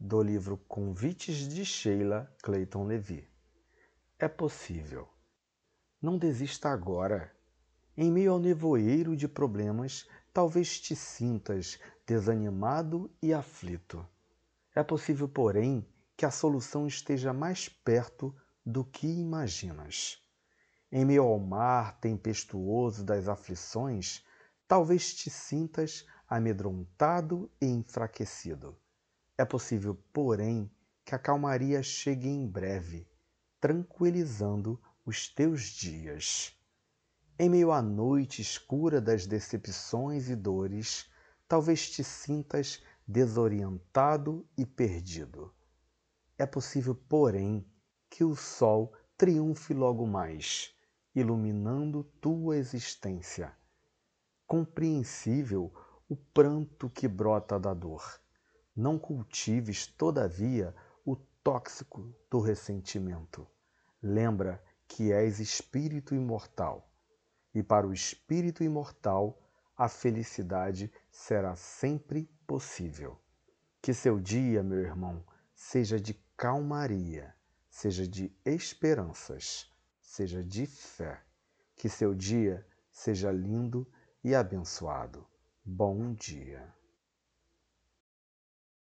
do livro Convites de Sheila Clayton Levy. É possível. Não desista agora. Em meio ao nevoeiro de problemas, talvez te sintas desanimado e aflito. É possível, porém, que a solução esteja mais perto do que imaginas. Em meio ao mar tempestuoso das aflições, talvez te sintas amedrontado e enfraquecido. É possível, porém, que a calmaria chegue em breve, tranquilizando os teus dias. Em meio à noite escura das decepções e dores, talvez te sintas desorientado e perdido. É possível, porém, que o sol triunfe logo mais, iluminando tua existência. Compreensível o pranto que brota da dor. Não cultives, todavia, o tóxico do ressentimento. Lembra que és espírito imortal, e para o espírito imortal a felicidade será sempre possível. Que seu dia, meu irmão, seja de calmaria, seja de esperanças, seja de fé. Que seu dia seja lindo e abençoado. Bom dia.